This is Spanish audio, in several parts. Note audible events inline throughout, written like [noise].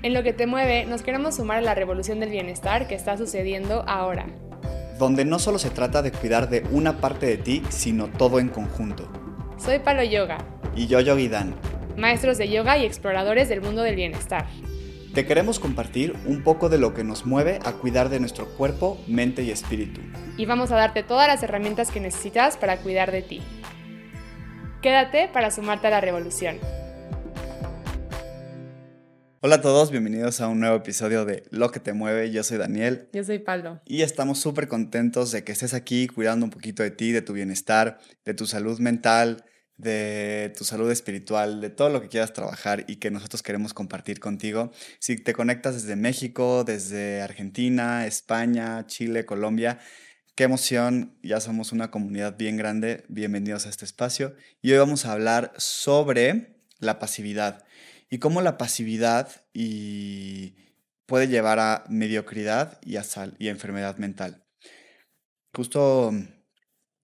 En lo que te mueve, nos queremos sumar a la revolución del bienestar que está sucediendo ahora. Donde no solo se trata de cuidar de una parte de ti, sino todo en conjunto. Soy Palo Yoga. Y yo Yogi Dan. Maestros de yoga y exploradores del mundo del bienestar. Te queremos compartir un poco de lo que nos mueve a cuidar de nuestro cuerpo, mente y espíritu. Y vamos a darte todas las herramientas que necesitas para cuidar de ti. Quédate para sumarte a la revolución. Hola a todos, bienvenidos a un nuevo episodio de Lo que te mueve. Yo soy Daniel. Yo soy Pablo. Y estamos súper contentos de que estés aquí cuidando un poquito de ti, de tu bienestar, de tu salud mental, de tu salud espiritual, de todo lo que quieras trabajar y que nosotros queremos compartir contigo. Si te conectas desde México, desde Argentina, España, Chile, Colombia, qué emoción, ya somos una comunidad bien grande. Bienvenidos a este espacio. Y hoy vamos a hablar sobre la pasividad y cómo la pasividad puede llevar a mediocridad y a, y enfermedad mental. Justo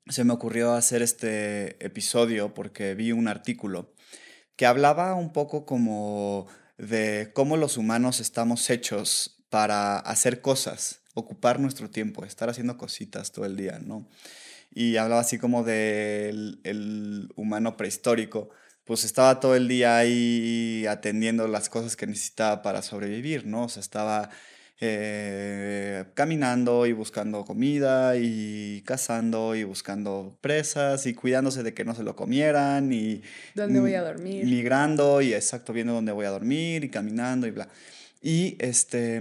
se me ocurrió hacer este episodio porque vi un artículo que hablaba un poco como de cómo los humanos estamos hechos para hacer cosas, ocupar nuestro tiempo, estar haciendo cositas todo el día, ¿no? Y hablaba así como del el humano prehistórico, pues estaba todo el día ahí atendiendo las cosas que necesitaba para sobrevivir, ¿no? O sea, estaba eh, caminando y buscando comida y cazando y buscando presas y cuidándose de que no se lo comieran y... ¿Dónde voy a dormir? Migrando y exacto, viendo dónde voy a dormir y caminando y bla. Y, este,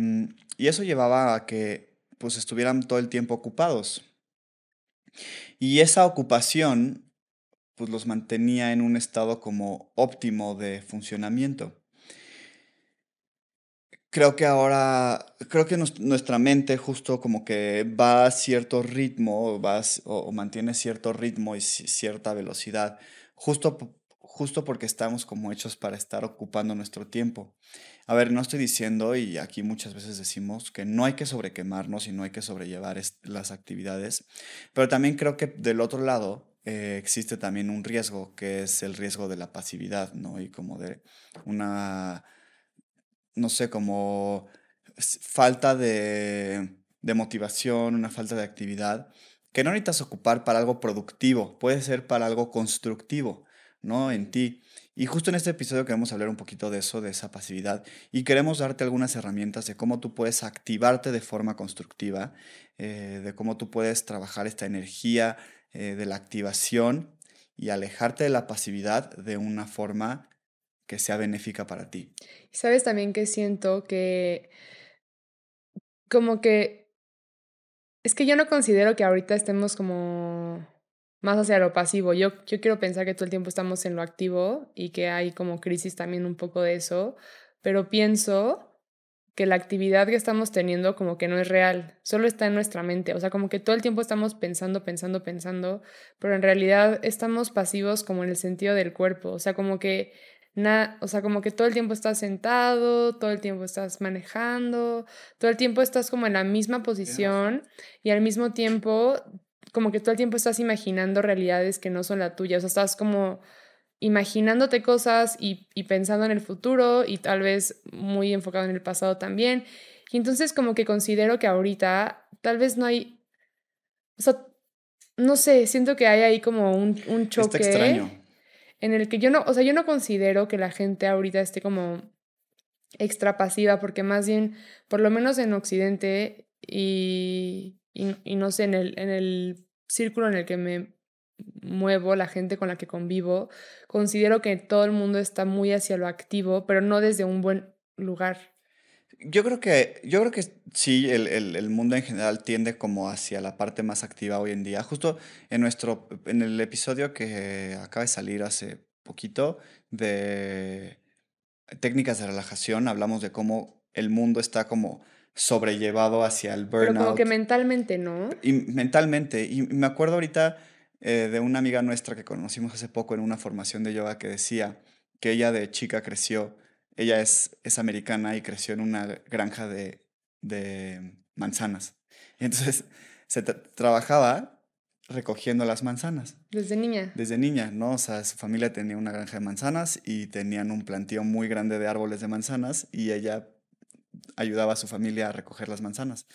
y eso llevaba a que pues estuvieran todo el tiempo ocupados. Y esa ocupación pues los mantenía en un estado como óptimo de funcionamiento. Creo que ahora, creo que nuestra mente justo como que va a cierto ritmo va o, mantiene cierto ritmo y cierta velocidad, justo, justo porque estamos como hechos para estar ocupando nuestro tiempo. A ver, no estoy diciendo, y aquí muchas veces decimos, que no hay que sobrequemarnos y no hay que sobrellevar las actividades, pero también creo que del otro lado eh, existe también un riesgo, que es el riesgo de la pasividad, ¿no? Y como de una, no sé, como falta de, de motivación, una falta de actividad, que no necesitas ocupar para algo productivo, puede ser para algo constructivo, ¿no? En ti. Y justo en este episodio queremos hablar un poquito de eso, de esa pasividad, y queremos darte algunas herramientas de cómo tú puedes activarte de forma constructiva, eh, de cómo tú puedes trabajar esta energía eh, de la activación y alejarte de la pasividad de una forma que sea benéfica para ti. Sabes también que siento que como que es que yo no considero que ahorita estemos como más hacia lo pasivo. Yo, yo quiero pensar que todo el tiempo estamos en lo activo y que hay como crisis también un poco de eso, pero pienso que la actividad que estamos teniendo como que no es real, solo está en nuestra mente, o sea, como que todo el tiempo estamos pensando, pensando, pensando, pero en realidad estamos pasivos como en el sentido del cuerpo, o sea, como que na, o sea, como que todo el tiempo estás sentado, todo el tiempo estás manejando, todo el tiempo estás como en la misma posición y al mismo tiempo como que todo el tiempo estás imaginando realidades que no son la tuya, o sea, estás como imaginándote cosas y, pensando en el futuro y tal vez muy enfocado en el pasado también. Y entonces como que considero que ahorita tal vez no hay, o sea, no sé, siento que hay ahí como un, un choque. extraño. En el que yo no, o sea, yo no considero que la gente ahorita esté como extra pasiva, porque más bien, por lo menos en Occidente y, y, y no sé, en el, en el círculo en el que me muevo, la gente con la que convivo, considero que todo el mundo está muy hacia lo activo, pero no desde un buen lugar. Yo creo que, yo creo que sí, el, el, el, mundo en general tiende como hacia la parte más activa hoy en día. Justo en nuestro, en el episodio que acaba de salir hace poquito de técnicas de relajación, hablamos de cómo el mundo está como sobrellevado hacia el burnout. Pero como que mentalmente, ¿no? Y mentalmente. Y me acuerdo ahorita eh, de una amiga nuestra que conocimos hace poco en una formación de yoga que decía que ella de chica creció, ella es, es americana y creció en una granja de, de manzanas. Y [laughs] entonces se trabajaba recogiendo las manzanas. Desde niña. Desde niña, ¿no? O sea, su familia tenía una granja de manzanas y tenían un plantío muy grande de árboles de manzanas y ella ayudaba a su familia a recoger las manzanas.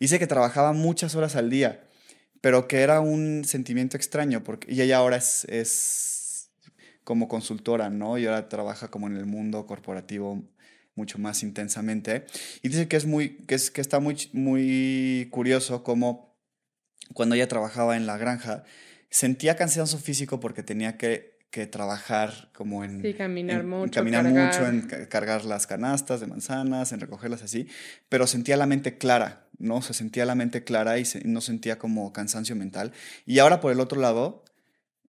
Dice que trabajaba muchas horas al día, pero que era un sentimiento extraño, porque y ella ahora es, es como consultora, ¿no? Y ahora trabaja como en el mundo corporativo mucho más intensamente. Y dice que es muy, que, es, que está muy, muy curioso como cuando ella trabajaba en la granja, sentía cansancio físico porque tenía que, que trabajar como en... Sí, caminar mucho. caminar mucho, en cargar las canastas de manzanas, en recogerlas así, pero sentía la mente clara, ¿no? Se sentía la mente clara y no sentía como cansancio mental. Y ahora por el otro lado,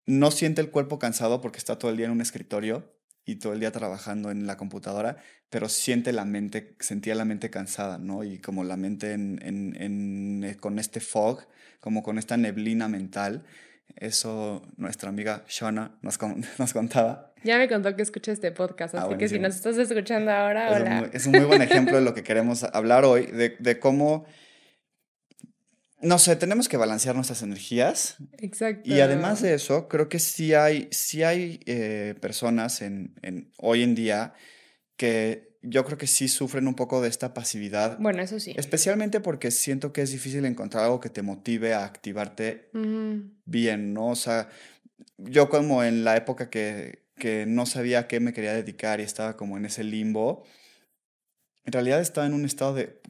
no siente el cuerpo cansado porque está todo el día en un escritorio y todo el día trabajando en la computadora, pero siente la mente, sentía la mente cansada, ¿no? Y como la mente en, en, eh, con este fog, como con esta neblina mental. Eso nuestra amiga Shona nos, [laughs] nos contaba. Ya me contó que escucha este podcast, ah, así que si nos estás escuchando ahora, es hola. Un, es un muy buen ejemplo de lo que queremos hablar hoy, de, de cómo no sé, tenemos que balancear nuestras energías. Exacto. Y además de eso, creo que sí hay, sí hay eh, personas en, en, hoy en día que yo creo que sí sufren un poco de esta pasividad. Bueno, eso sí. Especialmente porque siento que es difícil encontrar algo que te motive a activarte bien, ¿no? O sea, yo como en la época que, que no sabía a qué me quería dedicar y estaba como en ese limbo, en realidad estaba en un estado de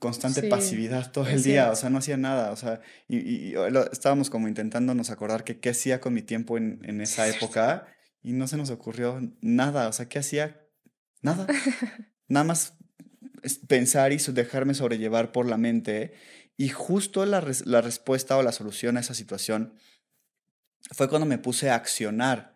constante pasividad todo el día, o sea, no hacía nada, o sea, y, estábamos como intentándonos acordar que qué hacía con mi tiempo en, en esa época y no se nos ocurrió nada, o sea, ¿qué hacía? Nada, [laughs] nada más pensar y dejarme sobrellevar por la mente y justo la, la respuesta o la solución a esa situación fue cuando me puse a accionar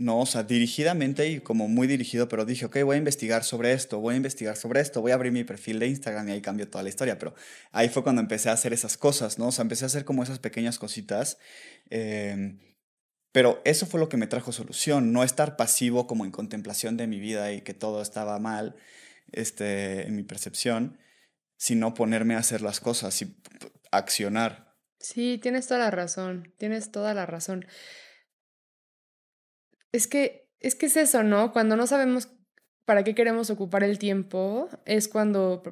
no, o sea, dirigidamente y como muy dirigido, pero dije, ok, voy a investigar sobre esto, voy a investigar sobre esto, voy a abrir mi perfil de Instagram y ahí cambió toda la historia. Pero ahí fue cuando empecé a hacer esas cosas, ¿no? O sea, empecé a hacer como esas pequeñas cositas. Em, pero eso fue lo que me trajo solución, no estar pasivo como en contemplación de mi vida y que todo estaba mal este, en mi percepción, sino ponerme a hacer las cosas y accionar. Sí, tienes toda la razón, tienes toda la razón. Es que, es que es eso, ¿no? Cuando no sabemos para qué queremos ocupar el tiempo, es cuando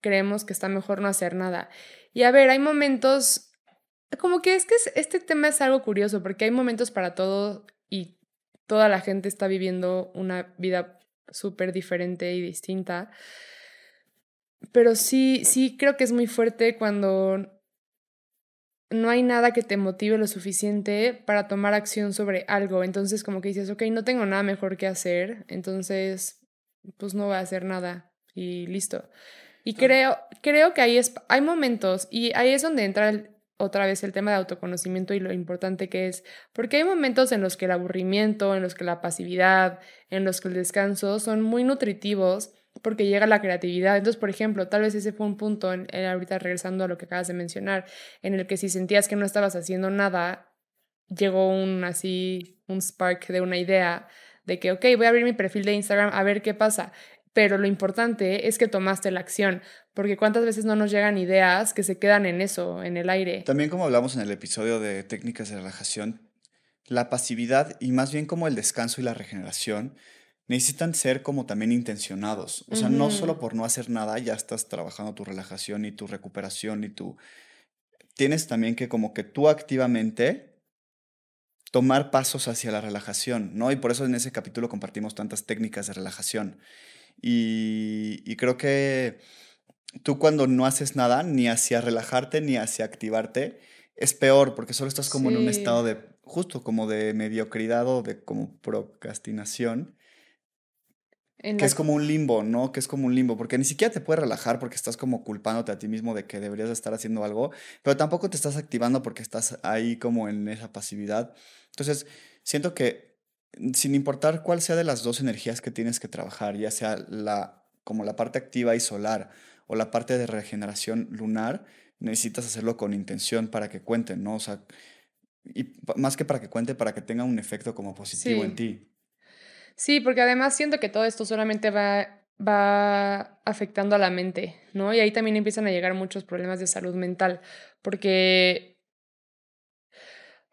creemos que está mejor no hacer nada. Y a ver, hay momentos, como que es que este tema es algo curioso, porque hay momentos para todo y toda la gente está viviendo una vida súper diferente y distinta. Pero sí, sí creo que es muy fuerte cuando no hay nada que te motive lo suficiente para tomar acción sobre algo. Entonces como que dices, ok, no tengo nada mejor que hacer, entonces pues no voy a hacer nada y listo. Y creo, creo que ahí es, hay momentos y ahí es donde entra otra vez el tema de autoconocimiento y lo importante que es, porque hay momentos en los que el aburrimiento, en los que la pasividad, en los que el descanso son muy nutritivos porque llega la creatividad. Entonces, por ejemplo, tal vez ese fue un punto, en, ahorita regresando a lo que acabas de mencionar, en el que si sentías que no estabas haciendo nada, llegó un así, un spark de una idea de que, ok, voy a abrir mi perfil de Instagram a ver qué pasa. Pero lo importante es que tomaste la acción, porque cuántas veces no nos llegan ideas que se quedan en eso, en el aire. También como hablamos en el episodio de técnicas de relajación, la pasividad y más bien como el descanso y la regeneración necesitan ser como también intencionados. O sea, no solo por no hacer nada ya estás trabajando tu relajación y tu recuperación y tu... Tienes también que como que tú activamente tomar pasos hacia la relajación, ¿no? Y por eso en ese capítulo compartimos tantas técnicas de relajación. Y, y creo que tú cuando no haces nada, ni hacia relajarte, ni hacia activarte, es peor porque solo estás como en un estado de, justo como de mediocridad o de como procrastinación que es como un limbo, ¿no? Que es como un limbo, porque ni siquiera te puedes relajar porque estás como culpándote a ti mismo de que deberías estar haciendo algo, pero tampoco te estás activando porque estás ahí como en esa pasividad. Entonces, siento que sin importar cuál sea de las dos energías que tienes que trabajar, ya sea la como la parte activa y solar o la parte de regeneración lunar, necesitas hacerlo con intención para que cuente, ¿no? O sea, y más que para que cuente, para que tenga un efecto como positivo en ti. Sí, porque además siento que todo esto solamente va, va afectando a la mente, ¿no? Y ahí también empiezan a llegar muchos problemas de salud mental, porque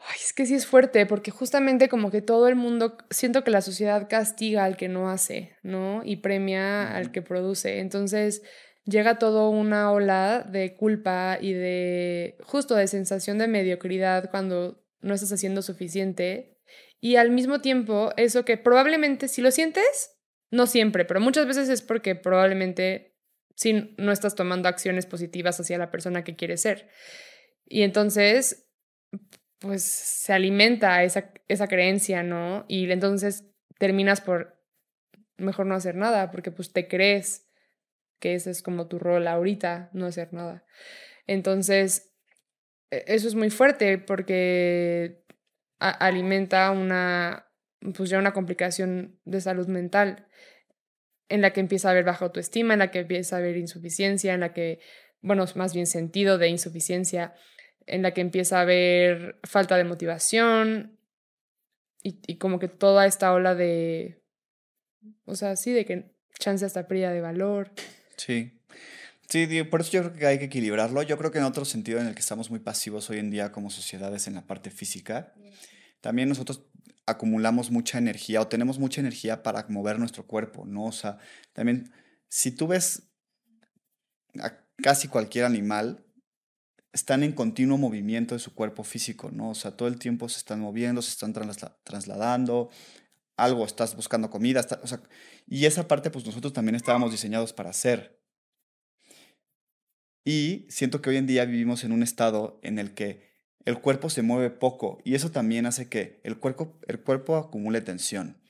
Ay, es que sí es fuerte, porque justamente como que todo el mundo, siento que la sociedad castiga al que no hace, ¿no? Y premia al que produce. Entonces llega todo una ola de culpa y de justo de sensación de mediocridad cuando no estás haciendo suficiente. Y al mismo tiempo, eso que probablemente si lo sientes, no siempre, pero muchas veces es porque probablemente si no estás tomando acciones positivas hacia la persona que quieres ser. Y entonces, pues se alimenta esa, esa creencia, ¿no? Y entonces terminas por mejor no hacer nada, porque pues te crees que ese es como tu rol ahorita, no hacer nada. Entonces, e, eso es muy fuerte porque alimenta una, pues ya una complicación de salud mental en la que empieza a haber baja autoestima, en la que empieza a haber insuficiencia, en la que, bueno, más bien sentido de insuficiencia, en la que empieza a haber falta de motivación y, como que toda esta ola de, o sea, sí, de que chance hasta pérdida de valor. Sí. Sí, por eso yo creo que hay que equilibrarlo. Yo creo que en otro sentido en el que estamos muy pasivos hoy en día como sociedades en la parte física, también nosotros acumulamos mucha energía o tenemos mucha energía para mover nuestro cuerpo, ¿no? O sea, también si tú ves a casi cualquier animal, están en continuo movimiento de su cuerpo físico, ¿no? O sea, todo el tiempo se están moviendo, se están trasladando, algo, estás buscando comida, o sea, y esa parte pues nosotros también estábamos diseñados para hacer. Y siento que hoy en día vivimos en un estado en el que el cuerpo se mueve poco y eso también hace que el cuerpo, el cuerpo acumule tensión.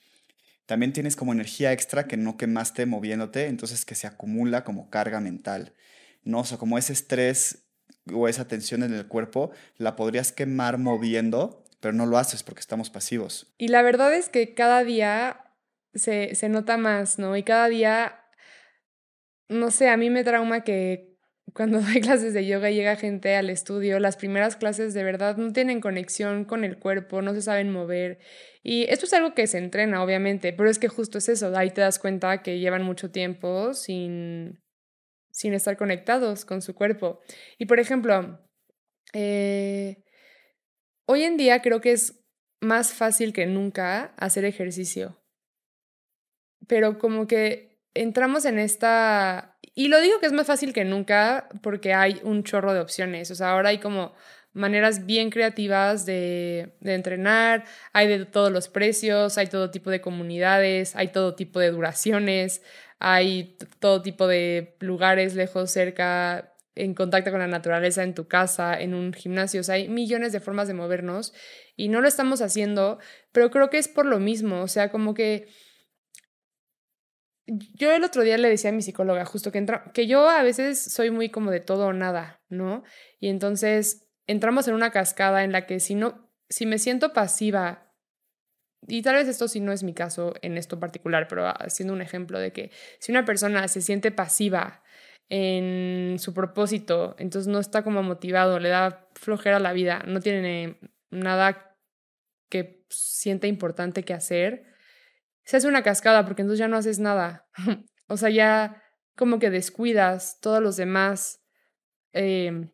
También tienes como energía extra que no quemaste moviéndote, entonces que se acumula como carga mental. ¿no? O sea, como ese estrés o esa tensión en el cuerpo la podrías quemar moviendo, pero no lo haces porque estamos pasivos. Y la verdad es que cada día se, se nota más, ¿no? Y cada día, no sé, a mí me trauma que cuando [laughs] doy clases de yoga y llega gente al estudio, las primeras clases de verdad no tienen conexión con el cuerpo, no se saben mover. Y esto es algo que se entrena, obviamente, pero es que justo es eso, ahí te das cuenta que llevan mucho tiempo sin, sin estar conectados con su cuerpo. Y por ejemplo, eh, hoy en día creo que es más fácil que nunca hacer ejercicio, pero como que entramos en esta y lo digo que es más fácil que nunca porque hay un chorro de opciones. O sea, ahora hay como maneras bien creativas de, entrenar, hay de todos los precios, hay todo tipo de comunidades, hay todo tipo de duraciones, hay todo tipo de lugares lejos, cerca, en contacto con la naturaleza, en tu casa, en un gimnasio. O sea, hay millones de formas de movernos y no lo estamos haciendo, pero creo que es por lo mismo. O sea, como que yo el otro día le decía a mi psicóloga justo que, entra, que yo a veces soy muy como de todo o nada, ¿no? Y entonces entramos en una cascada en la que si no, si me siento pasiva, y tal vez esto sí no es mi caso en esto particular, pero haciendo un ejemplo de que si una persona se siente pasiva en su propósito, entonces no está como motivado, le da flojera a la vida, no tiene nada que sienta importante que hacer, se hace una cascada porque entonces ya no haces nada. [laughs] o sea, ya como que descuidas todos los demás em,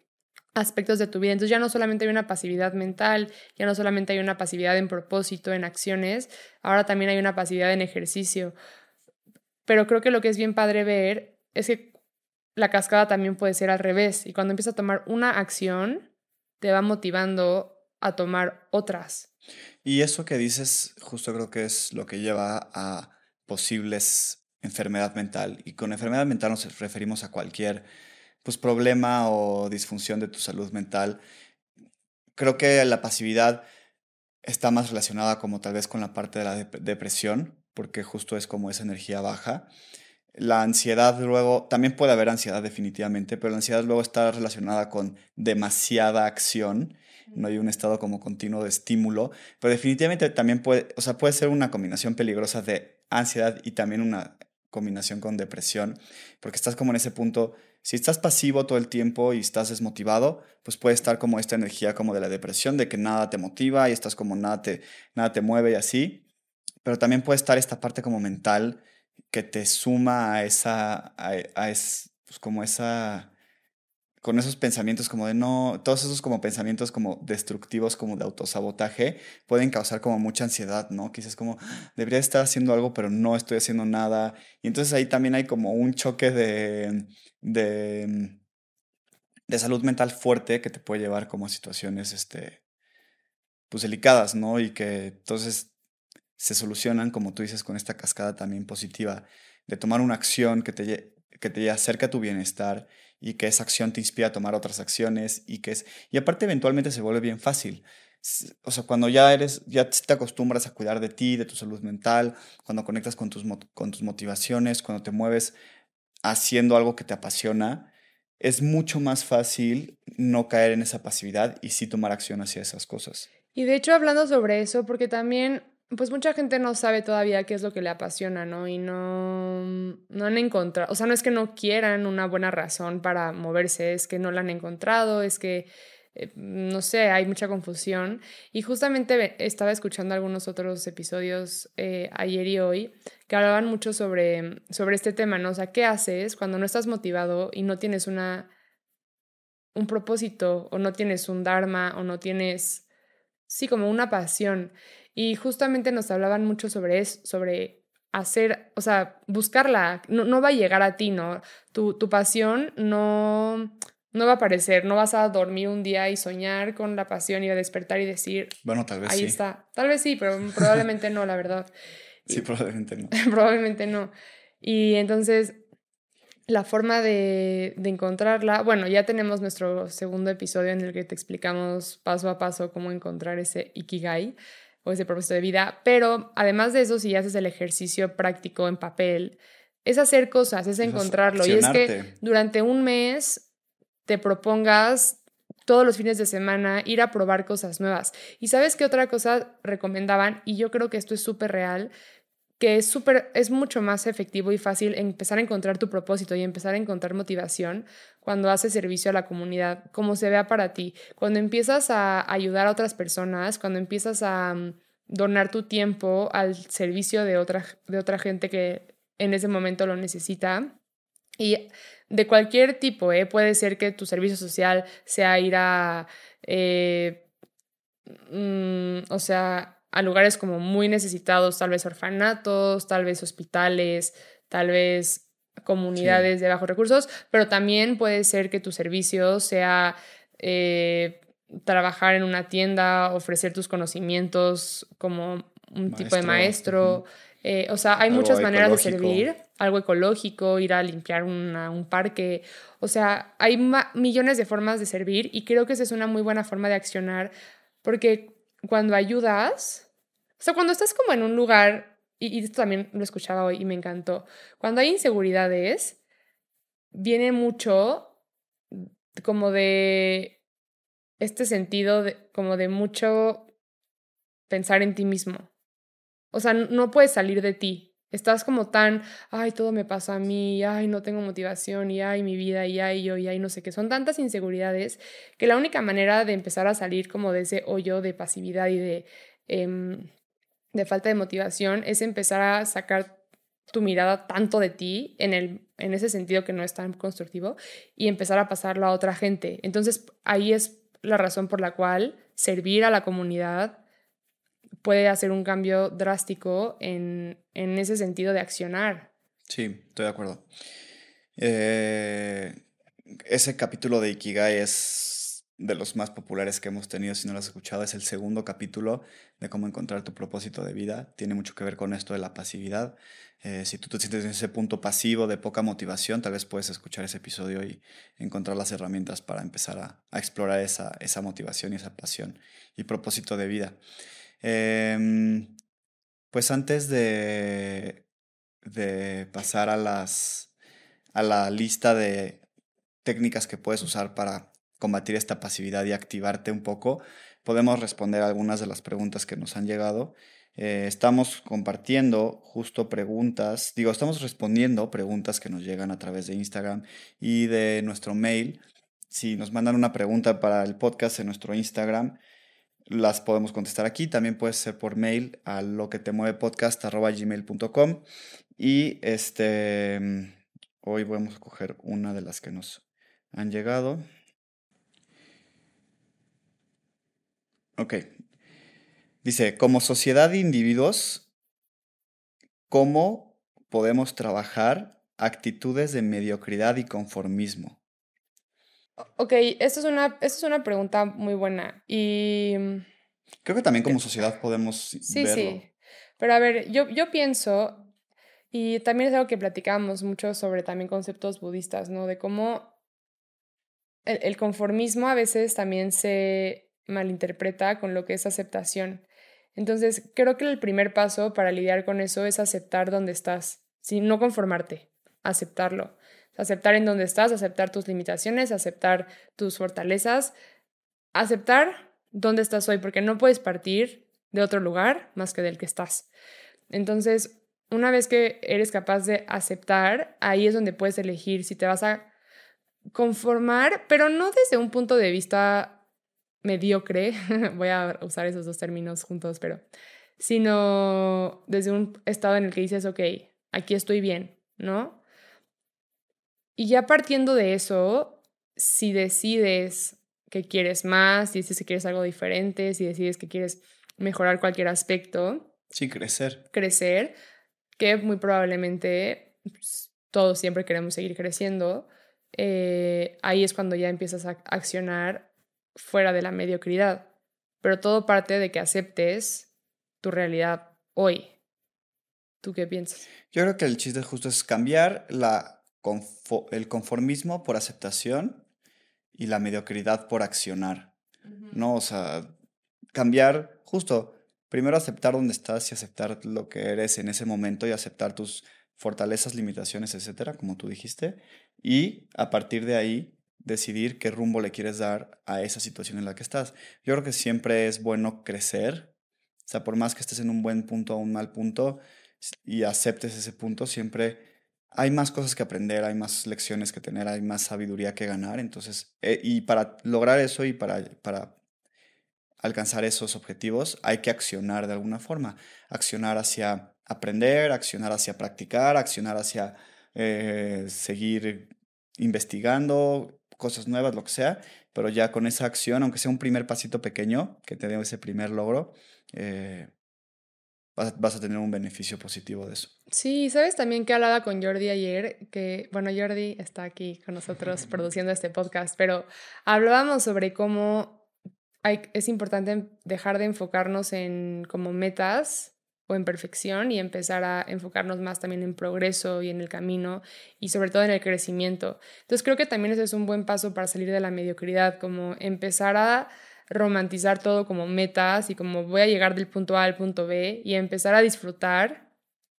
aspectos de tu vida. Entonces ya no solamente hay una pasividad mental, ya no solamente hay una pasividad en propósito, en acciones, ahora también hay una pasividad en ejercicio. Pero creo que lo que es bien padre ver es que la cascada también puede ser al revés. Y cuando empiezas a tomar una acción, te va motivando a tomar otras. Y eso que dices, justo creo que es lo que lleva a posibles enfermedad mental. Y con enfermedad mental nos referimos a cualquier pues, problema o disfunción de tu salud mental. Creo que la pasividad está más relacionada como tal vez con la parte de la depresión, porque justo es como esa energía baja. La ansiedad luego, también puede haber ansiedad definitivamente, pero la ansiedad luego está relacionada con demasiada acción no hay un estado como continuo de estímulo, pero definitivamente también puede, o sea, puede ser una combinación peligrosa de ansiedad y también una combinación con depresión, porque estás como en ese punto, si estás pasivo todo el tiempo y estás desmotivado, pues puede estar como esta energía como de la depresión, de que nada te motiva y estás como nada te, nada te mueve y así, pero también puede estar esta parte como mental que te suma a esa, a, es, pues como esa con esos pensamientos como de no, todos esos como pensamientos como destructivos, como de autosabotaje, pueden causar como mucha ansiedad, ¿no? Quizás como, debería estar haciendo algo, pero no estoy haciendo nada. Y entonces ahí también hay como un choque de, de, de salud mental fuerte que te puede llevar como a situaciones, este, pues delicadas, ¿no? Y que entonces se solucionan, como tú dices, con esta cascada también positiva, de tomar una acción que te, que te acerca a tu bienestar y que esa acción te inspira a tomar otras acciones y que es y aparte eventualmente se vuelve bien fácil. O sea, cuando ya eres ya te acostumbras a cuidar de ti, de tu salud mental, cuando conectas con tus con tus motivaciones, cuando te mueves haciendo algo que te apasiona, es mucho más fácil no caer en esa pasividad y sí tomar acción hacia esas cosas. Y de hecho, hablando sobre eso, porque también pues mucha gente no sabe todavía qué es lo que le apasiona, ¿no? Y no, no han encontrado, o sea, no es que no quieran una buena razón para moverse, es que no la han encontrado, es que, eh, no sé, hay mucha confusión. Y justamente estaba escuchando algunos otros episodios eh, ayer y hoy que hablaban mucho sobre, sobre este tema, ¿no? O sea, ¿qué haces cuando no estás motivado y no tienes una, un propósito o no tienes un dharma o no tienes, sí, como una pasión? Y justamente nos hablaban mucho sobre eso, sobre hacer, o sea, buscarla, no, no va a llegar a ti, ¿no? Tu, tu pasión no, no va a aparecer, no vas a dormir un día y soñar con la pasión y a despertar y decir, bueno, tal vez ahí sí. está. Tal vez sí, pero [laughs] probablemente no, la verdad. Sí, probablemente no. [laughs] probablemente no. Y entonces, la forma de, de, encontrarla, bueno, ya tenemos nuestro segundo episodio en el que te explicamos paso a paso cómo encontrar ese ikigai o ese propósito de vida, pero además de eso, si haces el ejercicio práctico en papel, es hacer cosas, es encontrarlo. y es que durante un mes te propongas todos los fines de semana ir a probar cosas nuevas. Y sabes qué otra cosa recomendaban, y yo creo que esto es súper real, que es es mucho más efectivo y fácil empezar a encontrar tu propósito y empezar a encontrar motivación cuando haces servicio a la comunidad, como se vea para ti. Cuando empiezas a ayudar a otras personas, cuando empiezas a mm, donar tu tiempo al servicio de otra, de otra gente que en ese momento lo necesita. Y de cualquier tipo, ¿eh? puede ser que tu servicio social sea ir a, eh, mm, o sea, a lugares como muy necesitados, tal vez orfanatos, tal vez hospitales, tal vez comunidades de bajos recursos, pero también puede ser que tu servicio sea eh, trabajar en una tienda, ofrecer tus conocimientos como un tipo de maestro. Eh, o sea, hay muchas maneras de servir, algo ecológico, ir a limpiar un parque. O sea, hay millones de formas de servir y creo que esa es una muy buena forma de accionar porque cuando ayudas, o sea, cuando estás como en un lugar, y, y esto también lo escuchaba hoy y me encantó, cuando hay inseguridades, viene mucho como de este sentido de, como de mucho pensar en ti mismo. O sea, no puedes salir de ti. Estás como tan, ay, todo me pasa a mí, ay, no tengo motivación, y ay, mi vida, y ay, yo, y ay, no sé qué. Son tantas inseguridades que la única manera de empezar a salir como de ese hoyo de pasividad y de, em, de falta de motivación es empezar a sacar tu mirada tanto de ti en, el, en ese sentido que no es tan constructivo y empezar a pasarlo a otra gente. Entonces ahí es la razón por la cual servir a la comunidad puede hacer un cambio drástico en, en ese sentido de accionar. Sí, estoy de acuerdo. Eh, ese capítulo de Ikigai es de los más populares que hemos tenido, si no lo has escuchado, es el segundo capítulo de cómo encontrar tu propósito de vida. Tiene mucho que ver con esto de la pasividad. Eh, si tú te sientes en ese punto pasivo de poca motivación, tal vez puedes escuchar ese episodio y encontrar las herramientas para empezar a, a explorar esa, esa motivación y esa pasión y propósito de vida. Em, pues antes de, pasar a, las, a la lista de técnicas que puedes usar para combatir esta pasividad y activarte un poco, podemos responder algunas de las preguntas que nos han llegado. Eh, estamos compartiendo justo preguntas, digo, estamos respondiendo preguntas que nos llegan a través de Instagram y de nuestro mail. Si nos mandan una pregunta para el podcast en nuestro Instagram, las podemos contestar aquí. También puede ser por mail a lo que te mueve podcast Y este hoy vamos a coger una de las que nos han llegado. Ok. Dice, como sociedad de individuos, ¿cómo podemos trabajar actitudes de mediocridad y conformismo? Ok, esto es una, esto es una pregunta muy buena. Y. Creo que también como sociedad podemos sí, verlo. Sí, Pero a ver, yo, yo pienso, y también es algo que platicamos mucho sobre también conceptos budistas, ¿no? De cómo el, el conformismo a veces también se malinterpreta con lo que es aceptación. Entonces, creo que el primer paso para lidiar con eso es aceptar dónde estás, sin no conformarte, aceptarlo. Aceptar en dónde estás, aceptar tus limitaciones, aceptar tus fortalezas, aceptar dónde estás hoy, porque no puedes partir de otro lugar más que del que estás. Entonces, una vez que eres capaz de aceptar, ahí es donde puedes elegir si te vas a conformar, pero no desde un punto de vista mediocre, [laughs] voy a usar esos dos términos juntos, pero, sino desde un estado en el que dices, ok, aquí estoy bien, ¿no? Y ya partiendo de eso, si decides que quieres más, si decides que quieres algo diferente, si decides que quieres mejorar cualquier aspecto. Sí, crecer. Crecer, que muy probablemente pues, todos siempre queremos seguir creciendo. Eh, ahí es cuando ya empiezas a accionar fuera de la mediocridad. Pero todo parte de que aceptes tu realidad hoy. ¿Tú qué piensas? Yo creo que el chiste justo es cambiar la el conformismo por aceptación y la mediocridad por accionar. ¿No? O sea, cambiar, justo, primero aceptar dónde estás y aceptar lo que eres en ese momento y aceptar tus fortalezas, limitaciones, etcétera, como tú dijiste, y a partir de ahí decidir qué rumbo le quieres dar a esa situación en la que estás. Yo creo que siempre es bueno crecer, o sea, por más que estés en un buen punto o un mal punto y aceptes ese punto, siempre hay más cosas que aprender, hay más lecciones que tener, hay más sabiduría que ganar. Entonces, eh, y para lograr eso y para, alcanzar esos objetivos, hay que accionar de alguna forma. Accionar hacia aprender, accionar hacia practicar, accionar hacia eh, seguir investigando cosas nuevas, lo que sea, pero ya con esa acción, aunque sea un primer pasito pequeño, que te dé ese primer logro, eh, vas, a tener un beneficio positivo de eso. Sí, sabes también que hablaba con Jordi ayer, que, bueno, Jordi está aquí con nosotros [laughs] produciendo este podcast, pero hablábamos sobre cómo hay, es importante dejar de enfocarnos en como metas o en perfección y empezar a enfocarnos más también en progreso y en el camino y sobre todo en el crecimiento. Entonces creo que también ese es un buen paso para salir de la mediocridad, como empezar a romantizar todo como metas y como voy a llegar del punto A al punto B y empezar a disfrutar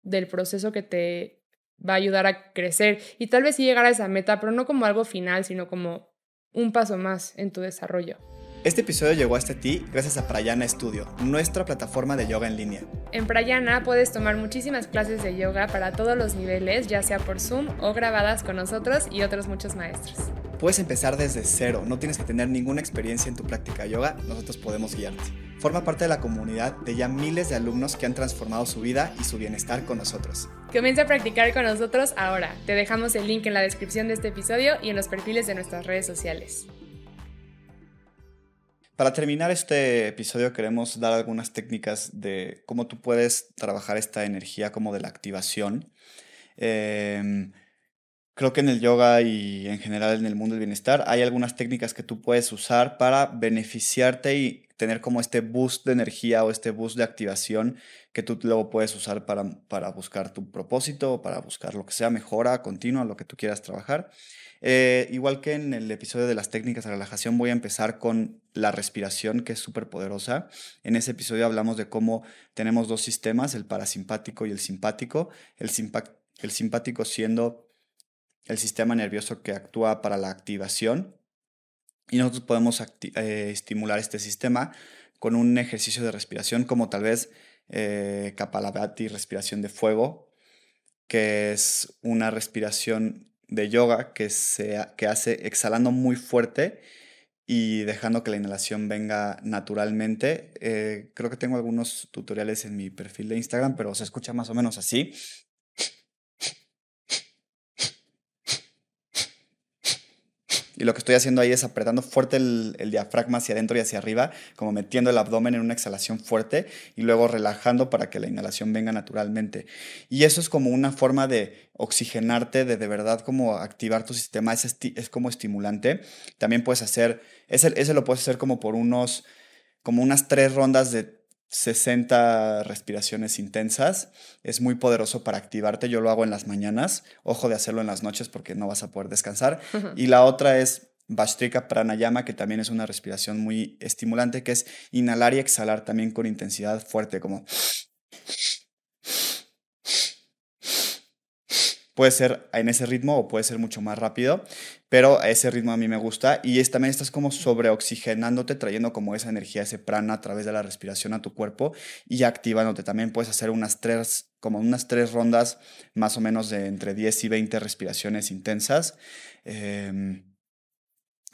del proceso que te va a ayudar a crecer y tal vez sí llegar a esa meta, pero no como algo final, sino como un paso más en tu desarrollo. Este episodio llegó hasta ti gracias a Prayana Studio, nuestra plataforma de yoga en línea. En Prayana puedes tomar muchísimas clases de yoga para todos los niveles, ya sea por Zoom o grabadas con nosotros y otros muchos maestros. Puedes empezar desde cero, no tienes que tener ninguna experiencia en tu práctica de yoga, nosotros podemos guiarte. Forma parte de la comunidad de ya miles de alumnos que han transformado su vida y su bienestar con nosotros. Comienza a practicar con nosotros ahora. Te dejamos el link en la descripción de este episodio y en los perfiles de nuestras redes sociales. Para terminar este episodio queremos dar algunas técnicas de cómo tú puedes trabajar esta energía como de la activación. Em, creo que en el yoga y en general en el mundo del bienestar hay algunas técnicas que tú puedes usar para beneficiarte y tener como este boost de energía o este boost de activación que tú luego puedes usar para, para buscar tu propósito para buscar lo que sea mejora continua, lo que tú quieras trabajar. Eh, igual que en el episodio de las técnicas de relajación, voy a empezar con la respiración, que es súper poderosa. En ese episodio hablamos de cómo tenemos dos sistemas, el parasimpático y el simpático. El, el simpático siendo el sistema nervioso que actúa para la activación. Y nosotros podemos eh, estimular este sistema con un ejercicio de respiración como tal vez eh, respiración de fuego, que es una respiración de yoga que, se, que hace exhalando muy fuerte y dejando que la inhalación venga naturalmente. Eh, creo que tengo algunos tutoriales en mi perfil de Instagram, pero se escucha más o menos así. Y lo que estoy haciendo ahí es apretando fuerte el, diafragma hacia adentro y hacia arriba, como metiendo el abdomen en una exhalación fuerte y luego relajando para que la inhalación venga naturalmente. Y eso es como una forma de oxigenarte, de de verdad como activar tu sistema, es, es como estimulante. También puedes hacer, ese, ese lo puedes hacer como por unos, como unas tres rondas de 60 respiraciones intensas. Es muy poderoso para activarte. Yo lo hago en las mañanas. Ojo de hacerlo en las noches porque no vas a poder descansar. Y la otra es Vastrika Pranayama, que también es una respiración muy estimulante, que es inhalar y exhalar también con intensidad fuerte, como Puede ser en ese ritmo o puede ser mucho más rápido, pero a ese ritmo a mí me gusta y también estás como sobreoxigenándote, trayendo como esa energía, ese prana a través de la respiración a tu cuerpo y activándote. También puedes hacer unas tres, como unas tres rondas más o menos de entre 10 y 20 respiraciones intensas. Eh,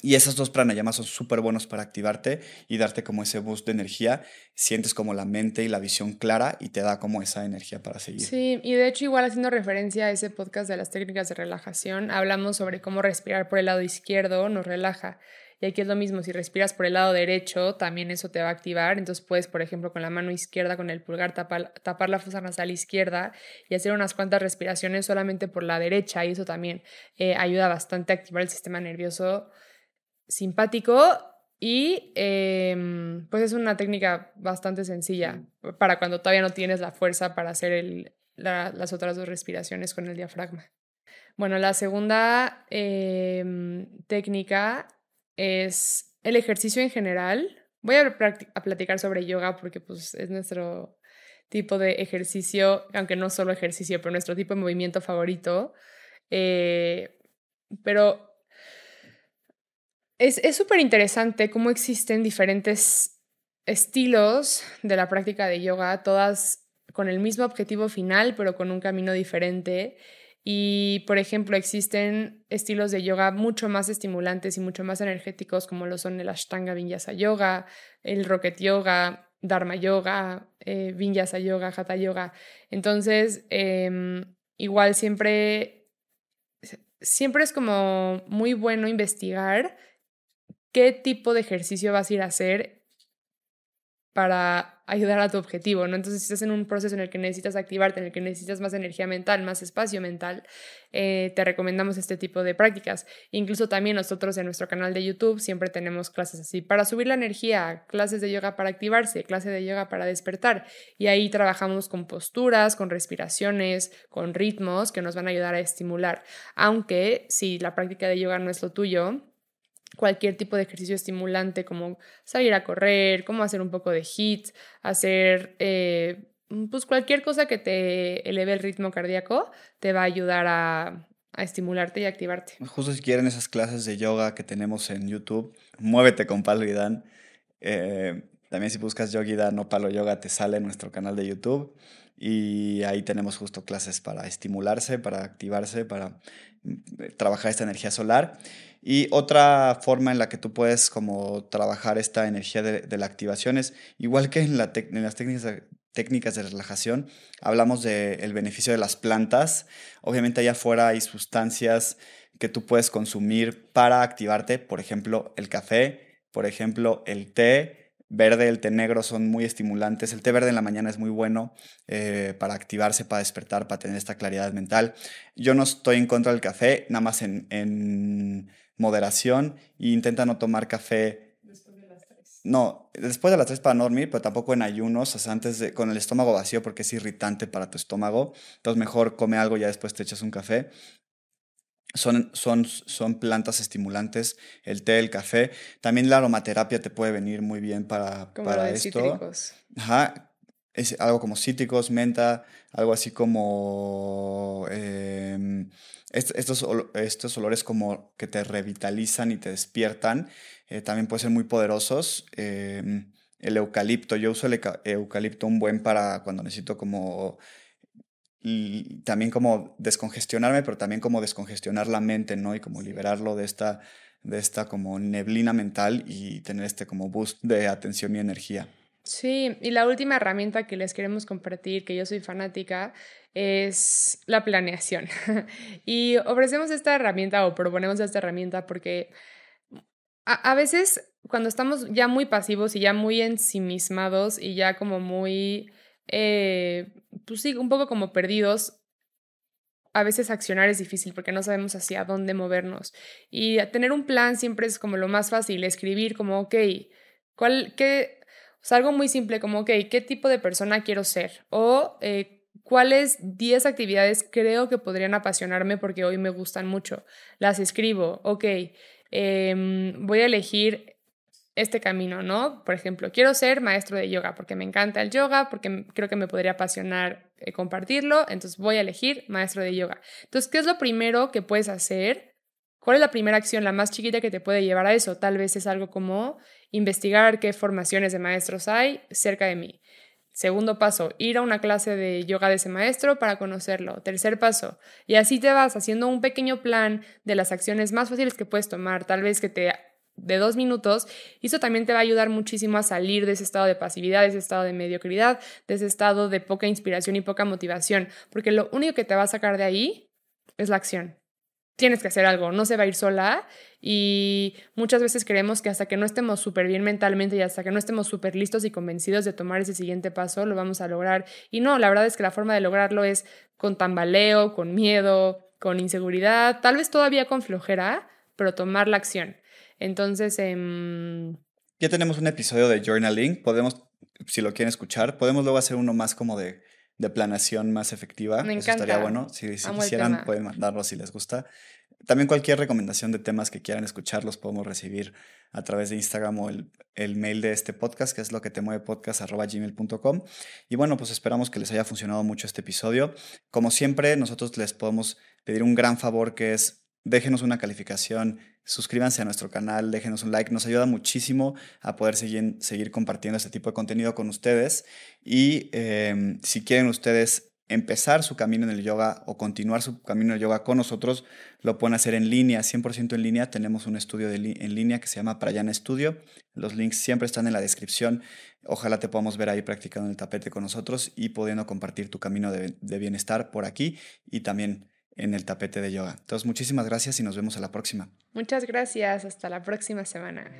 y esos dos pranayamas son súper buenos para activarte y darte como ese boost de energía. Sientes como la mente y la visión clara y te da como esa energía para seguir. Sí, y de hecho igual haciendo referencia a ese podcast de las técnicas de relajación, hablamos sobre cómo respirar por el lado izquierdo nos relaja. Y aquí es lo mismo, si respiras por el lado derecho, también eso te va a activar. Entonces puedes, por ejemplo, con la mano izquierda, con el pulgar, tapar, tapar la fosa nasal izquierda y hacer unas cuantas respiraciones solamente por la derecha. Y eso también eh, ayuda bastante a activar el sistema nervioso simpático y em, pues es una técnica bastante sencilla para cuando todavía no tienes la fuerza para hacer el, las otras dos respiraciones con el diafragma. Bueno, la segunda em, técnica es el ejercicio en general. Voy a, a, platicar sobre yoga porque pues, es nuestro tipo de ejercicio, aunque no solo ejercicio, pero nuestro tipo de movimiento favorito. Eh, pero es súper interesante cómo existen diferentes estilos de la práctica de yoga, todas con el mismo objetivo final, pero con un camino diferente. Y, por ejemplo, existen estilos de yoga mucho más estimulantes y mucho más energéticos, como lo son el Ashtanga Vinyasa Yoga, el Rocket Yoga, Dharma Yoga, eh, Vinyasa Yoga, Hatha Yoga. Entonces, em, igual siempre, siempre es como muy bueno investigar qué tipo de ejercicio vas a ir a hacer para ayudar a tu objetivo, ¿no? Entonces, si estás en un proceso en el que necesitas activarte, en el que necesitas más energía mental, más espacio mental, eh, te recomendamos este tipo de prácticas. Incluso también nosotros en nuestro canal de YouTube siempre tenemos clases así para subir la energía, clases de yoga para activarse, clase de yoga para despertar. Y ahí trabajamos con posturas, con respiraciones, con ritmos que nos van a ayudar a estimular. Aunque si la práctica de yoga no es lo tuyo, cualquier tipo de ejercicio estimulante como salir a correr, como hacer un poco de HIIT, hacer eh, pues cualquier cosa que te eleve el ritmo cardíaco te va a ayudar a, estimularte y activarte. Justo si quieren esas clases de yoga que tenemos en YouTube, muévete con Palo y Dan. Eh, también si buscas Yogi Dan o Palo Yoga te sale en nuestro canal de YouTube y ahí tenemos justo clases para estimularse, para activarse, para mm, trabajar esta energía solar. Y otra forma en la que tú puedes como trabajar esta energía de, la activación es, igual que en, la en las técnicas de, técnicas de relajación, hablamos del beneficio de las plantas. Obviamente allá afuera hay sustancias que tú puedes consumir para activarte, por ejemplo, el café, por ejemplo, el té, verde, el té negro son muy estimulantes. El té verde en la mañana es muy bueno eh, para activarse, para despertar, para tener esta claridad mental. Yo no estoy en contra del café, nada más en, moderación e intenta no tomar café. Después de las 3. No, después de las 3 para no dormir, pero tampoco en ayunos, o sea, antes de, con el estómago vacío porque es irritante para tu estómago. Entonces mejor come algo y ya después te echas un café. Son, son, son, plantas estimulantes, el té, el café. También la aromaterapia te puede venir muy bien para, para esto. Cítricos. Ajá, es algo como cítricos, menta, algo así como em, estos, estos olores como que te revitalizan y te despiertan. Eh, también pueden ser muy poderosos. Em, el eucalipto, yo uso el eucalipto un buen para cuando necesito como y también como descongestionarme, pero también como descongestionar la mente, ¿no? Y como liberarlo de esta, de esta como neblina mental y tener este como boost de atención y energía. Sí, y la última herramienta que les queremos compartir, que yo soy fanática, es la planeación. [laughs] y ofrecemos esta herramienta o proponemos esta herramienta porque a, veces cuando estamos ya muy pasivos y ya muy ensimismados y ya como muy, eh, pues sí, un poco como perdidos, a veces accionar es difícil porque no sabemos hacia dónde movernos. Y tener un plan siempre es como lo más fácil, escribir como, ok, ¿cuál, qué, o sea, algo muy simple como, ok, ¿qué tipo de persona quiero ser? O eh, cuáles 10 actividades creo que podrían apasionarme porque hoy me gustan mucho. Las escribo, ok, em, voy a elegir este camino, ¿no? Por ejemplo, quiero ser maestro de yoga porque me encanta el yoga, porque creo que me podría apasionar eh, compartirlo, entonces voy a elegir maestro de yoga. Entonces, ¿qué es lo primero que puedes hacer? ¿Cuál es la primera acción, la más chiquita que te puede llevar a eso? Tal vez es algo como investigar qué formaciones de maestros hay cerca de mí. Segundo paso, ir a una clase de yoga de ese maestro para conocerlo. Tercer paso, y así te vas haciendo un pequeño plan de las acciones más fáciles que puedes tomar, tal vez que te de dos minutos, y eso también te va a ayudar muchísimo a salir de ese estado de pasividad, de ese estado de mediocridad, de ese estado de poca inspiración y poca motivación, porque lo único que te va a sacar de ahí es la acción. Tienes que hacer algo, no se va a ir sola y muchas veces creemos que hasta que no estemos súper bien mentalmente y hasta que no estemos súper listos y convencidos de tomar ese siguiente paso, lo vamos a lograr. Y no, la verdad es que la forma de lograrlo es con tambaleo, con miedo, con inseguridad, tal vez todavía con flojera, pero tomar la acción. Entonces, em, ya tenemos un episodio de journaling. Podemos, si lo quieren escuchar, podemos luego hacer uno más como de, de planación más efectiva. Me encanta. Eso estaría bueno. Si, si quisieran, pueden mandarlo si les gusta. También cualquier recomendación de temas que quieran escuchar los podemos recibir a través de Instagram o el, el mail de este podcast, que es lo que te mueve podcast.gmail.com. Y bueno, pues esperamos que les haya funcionado mucho este episodio. Como siempre, nosotros les podemos pedir un gran favor que es déjenos una calificación, suscríbanse a nuestro canal, déjenos un like, nos ayuda muchísimo a poder seguir, seguir compartiendo este tipo de contenido con ustedes. Y em, si quieren ustedes empezar su camino en el yoga o continuar su camino en el yoga con nosotros, lo pueden hacer en línea, 100% en línea. Tenemos un estudio en línea que se llama Prayana Studio. Los links siempre están en la descripción. Ojalá te podamos ver ahí practicando el tapete con nosotros y pudiendo compartir tu camino de, de bienestar por aquí y también en el tapete de yoga. Entonces, muchísimas gracias y nos vemos a la próxima. Muchas gracias. Hasta la próxima semana.